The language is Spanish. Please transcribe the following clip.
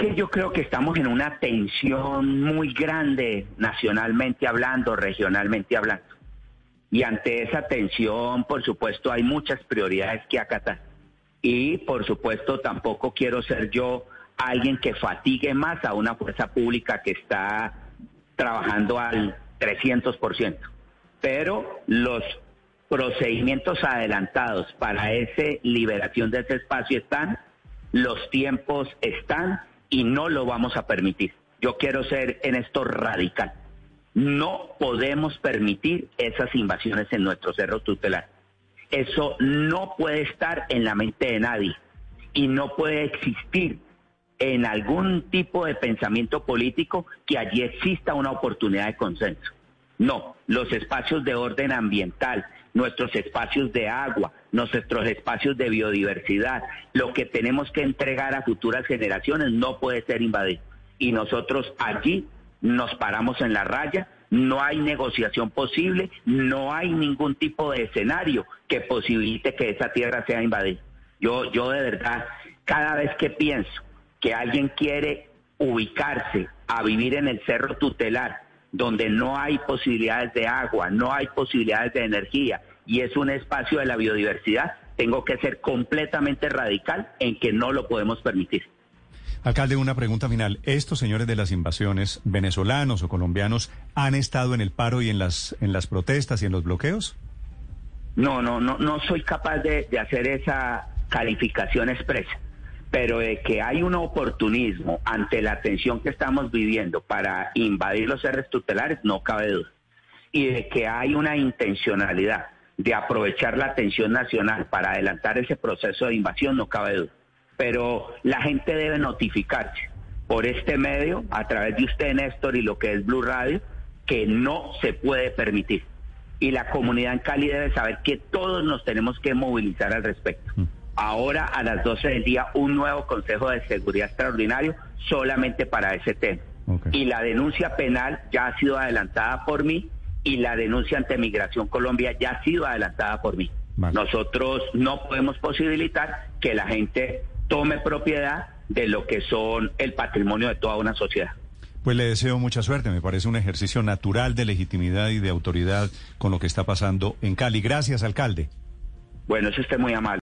que yo creo que estamos en una tensión muy grande nacionalmente hablando, regionalmente hablando. Y ante esa tensión, por supuesto, hay muchas prioridades que acatar. Y, por supuesto, tampoco quiero ser yo alguien que fatigue más a una fuerza pública que está trabajando al 300%. Pero los procedimientos adelantados para esa liberación de ese espacio están, los tiempos están y no lo vamos a permitir. Yo quiero ser en esto radical. No podemos permitir esas invasiones en nuestro cerro tutelar. Eso no puede estar en la mente de nadie y no puede existir en algún tipo de pensamiento político que allí exista una oportunidad de consenso. No, los espacios de orden ambiental, nuestros espacios de agua, nuestros espacios de biodiversidad, lo que tenemos que entregar a futuras generaciones no puede ser invadido. Y nosotros allí nos paramos en la raya, no hay negociación posible, no hay ningún tipo de escenario que posibilite que esa tierra sea invadida. Yo, yo de verdad, cada vez que pienso que alguien quiere ubicarse a vivir en el cerro tutelar, donde no hay posibilidades de agua, no hay posibilidades de energía y es un espacio de la biodiversidad, tengo que ser completamente radical en que no lo podemos permitir. Alcalde, una pregunta final. ¿Estos señores de las invasiones, venezolanos o colombianos, han estado en el paro y en las, en las protestas y en los bloqueos? No, no, no, no soy capaz de, de hacer esa calificación expresa pero de que hay un oportunismo ante la tensión que estamos viviendo para invadir los cerros tutelares, no cabe duda. Y de que hay una intencionalidad de aprovechar la atención nacional para adelantar ese proceso de invasión, no cabe duda. Pero la gente debe notificarse por este medio, a través de usted, Néstor, y lo que es Blue Radio, que no se puede permitir. Y la comunidad en Cali debe saber que todos nos tenemos que movilizar al respecto. Mm. Ahora a las 12 del día un nuevo Consejo de Seguridad Extraordinario solamente para ese tema. Y la denuncia penal ya ha sido adelantada por mí y la denuncia ante Migración Colombia ya ha sido adelantada por mí. Nosotros no podemos posibilitar que la gente tome propiedad de lo que son el patrimonio de toda una sociedad. Pues le deseo mucha suerte, me parece un ejercicio natural de legitimidad y de autoridad con lo que está pasando en Cali. Gracias, alcalde. Bueno, eso esté muy amable.